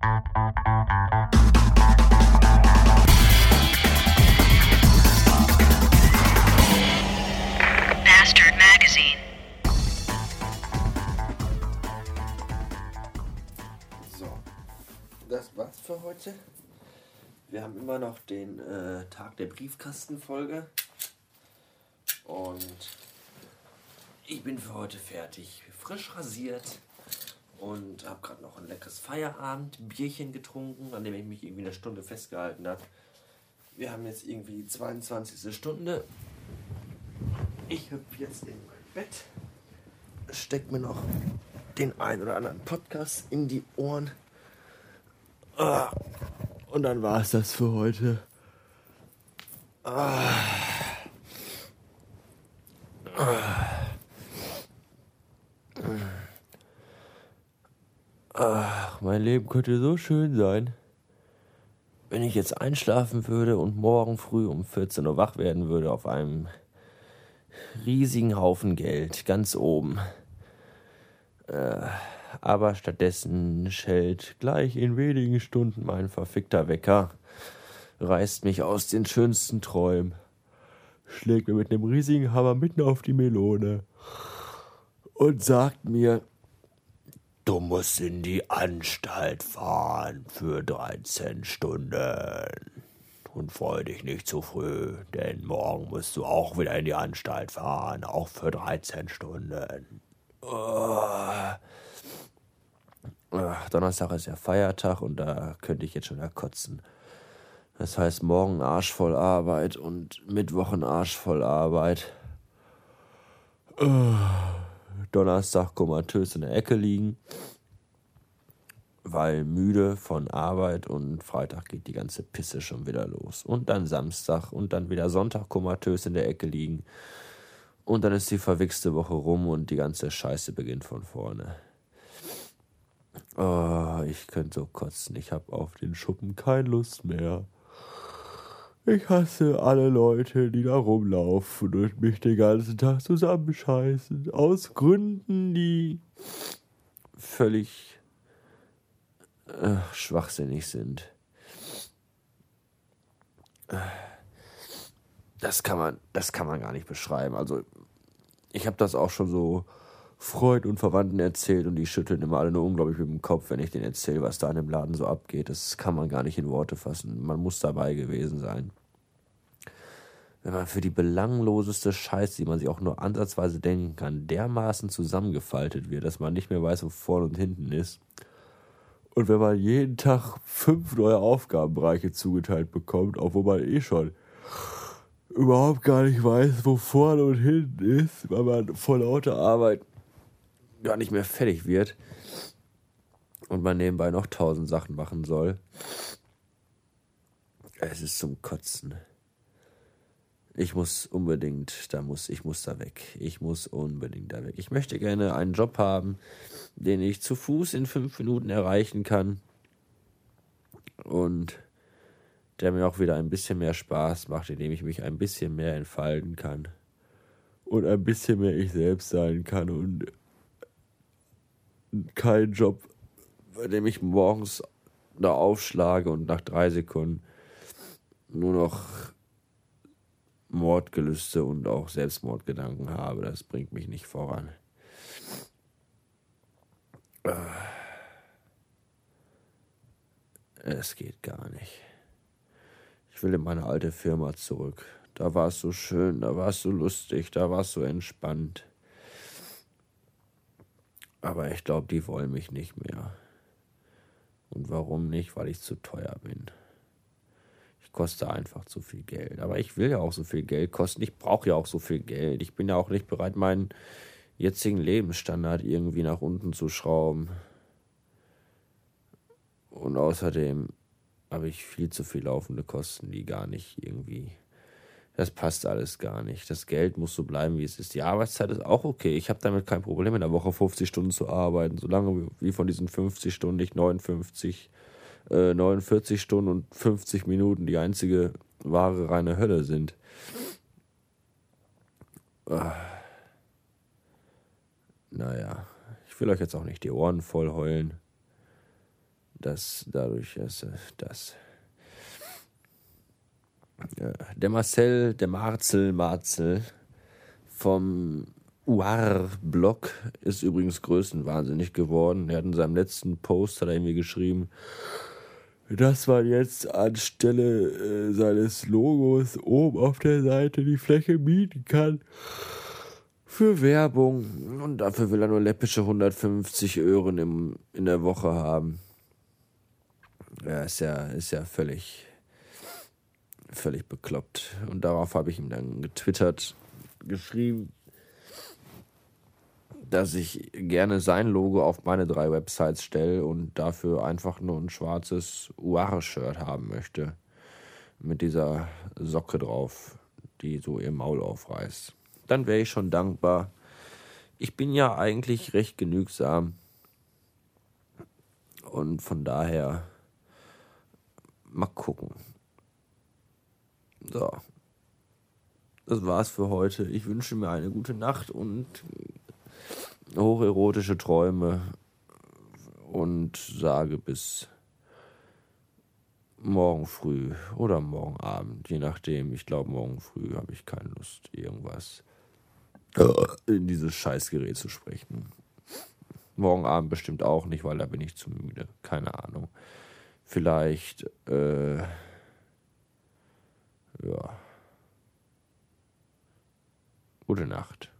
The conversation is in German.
Das war's für heute. Wir haben immer noch den äh, Tag der Briefkastenfolge. Und ich bin für heute fertig. Frisch rasiert. Und habe gerade noch ein leckeres Feierabendbierchen getrunken, an dem ich mich irgendwie eine Stunde festgehalten habe. Wir haben jetzt irgendwie die 22. Stunde. Ich hüpfe jetzt in mein Bett. Steck mir noch den ein oder anderen Podcast in die Ohren. Ah, Und dann war es das für heute. Ah. Ach, mein Leben könnte so schön sein. Wenn ich jetzt einschlafen würde und morgen früh um 14 Uhr wach werden würde auf einem riesigen Haufen Geld ganz oben. Äh, aber stattdessen schellt gleich in wenigen Stunden mein verfickter Wecker, reißt mich aus den schönsten Träumen, schlägt mir mit einem riesigen Hammer mitten auf die Melone und sagt mir, du musst in die Anstalt fahren für 13 Stunden. Und freu dich nicht zu früh, denn morgen musst du auch wieder in die Anstalt fahren, auch für 13 Stunden. Oh. Ach, Donnerstag ist ja Feiertag und da könnte ich jetzt schon erkotzen. Das heißt, morgen Arsch voll Arbeit und Mittwoch ein Arsch voll Arbeit. Oh. Donnerstag komatös in der Ecke liegen, weil müde von Arbeit und Freitag geht die ganze Pisse schon wieder los. Und dann Samstag und dann wieder Sonntag komatös in der Ecke liegen. Und dann ist die verwichste Woche rum und die ganze Scheiße beginnt von vorne. Oh, ich könnte so kotzen. Ich habe auf den Schuppen keine Lust mehr. Ich hasse alle Leute, die da rumlaufen und mich den ganzen Tag zusammenscheißen. Aus Gründen, die völlig äh, schwachsinnig sind. Das kann man, das kann man gar nicht beschreiben. Also ich habe das auch schon so Freunden und Verwandten erzählt und die schütteln immer alle nur unglaublich mit dem Kopf, wenn ich denen erzähle, was da in dem Laden so abgeht. Das kann man gar nicht in Worte fassen. Man muss dabei gewesen sein. Wenn man für die belangloseste Scheiße, die man sich auch nur ansatzweise denken kann, dermaßen zusammengefaltet wird, dass man nicht mehr weiß, wo vorne und hinten ist. Und wenn man jeden Tag fünf neue Aufgabenbereiche zugeteilt bekommt, obwohl man eh schon überhaupt gar nicht weiß, wo vorne und hinten ist, weil man vor lauter Arbeit gar nicht mehr fertig wird und man nebenbei noch tausend Sachen machen soll. Es ist zum Kotzen. Ich muss unbedingt, da muss, ich muss da weg. Ich muss unbedingt da weg. Ich möchte gerne einen Job haben, den ich zu Fuß in fünf Minuten erreichen kann. Und der mir auch wieder ein bisschen mehr Spaß macht, indem ich mich ein bisschen mehr entfalten kann. Und ein bisschen mehr ich selbst sein kann. Und kein Job, bei dem ich morgens da aufschlage und nach drei Sekunden nur noch Mordgelüste und auch Selbstmordgedanken habe. Das bringt mich nicht voran. Es geht gar nicht. Ich will in meine alte Firma zurück. Da war es so schön, da war es so lustig, da war es so entspannt. Aber ich glaube, die wollen mich nicht mehr. Und warum nicht? Weil ich zu teuer bin. Ich koste einfach zu viel Geld. Aber ich will ja auch so viel Geld kosten. Ich brauche ja auch so viel Geld. Ich bin ja auch nicht bereit, meinen jetzigen Lebensstandard irgendwie nach unten zu schrauben. Und außerdem habe ich viel zu viel laufende Kosten, die gar nicht irgendwie. Das passt alles gar nicht. Das Geld muss so bleiben, wie es ist. Die Arbeitszeit ist auch okay. Ich habe damit kein Problem, in der Woche 50 Stunden zu arbeiten. Solange wie von diesen 50 Stunden nicht 59, äh, 49 Stunden und 50 Minuten die einzige wahre reine Hölle sind. Ah. Naja, ich will euch jetzt auch nicht die Ohren voll heulen. dass dadurch, dass das. Der Marcel, der Marzel, Marzel vom Uar-Blog ist übrigens größenwahnsinnig geworden. Er hat in seinem letzten Post hat er irgendwie geschrieben, dass man jetzt anstelle äh, seines Logos oben auf der Seite die Fläche mieten kann für Werbung. Und dafür will er nur läppische 150 Euro im, in der Woche haben. Ja, ist ja, ist ja völlig, völlig bekloppt. Und darauf habe ich ihm dann getwittert, geschrieben, dass ich gerne sein Logo auf meine drei Websites stelle und dafür einfach nur ein schwarzes Uare-Shirt haben möchte. Mit dieser Socke drauf, die so ihr Maul aufreißt. Dann wäre ich schon dankbar. Ich bin ja eigentlich recht genügsam. Und von daher mal gucken. So. Das war's für heute. Ich wünsche mir eine gute Nacht und hocherotische Träume und sage bis morgen früh oder morgen Abend, je nachdem. Ich glaube, morgen früh habe ich keine Lust, irgendwas in dieses Scheißgerät zu sprechen. Morgen Abend bestimmt auch nicht, weil da bin ich zu müde. Keine Ahnung. Vielleicht, äh, ja. Gute Nacht.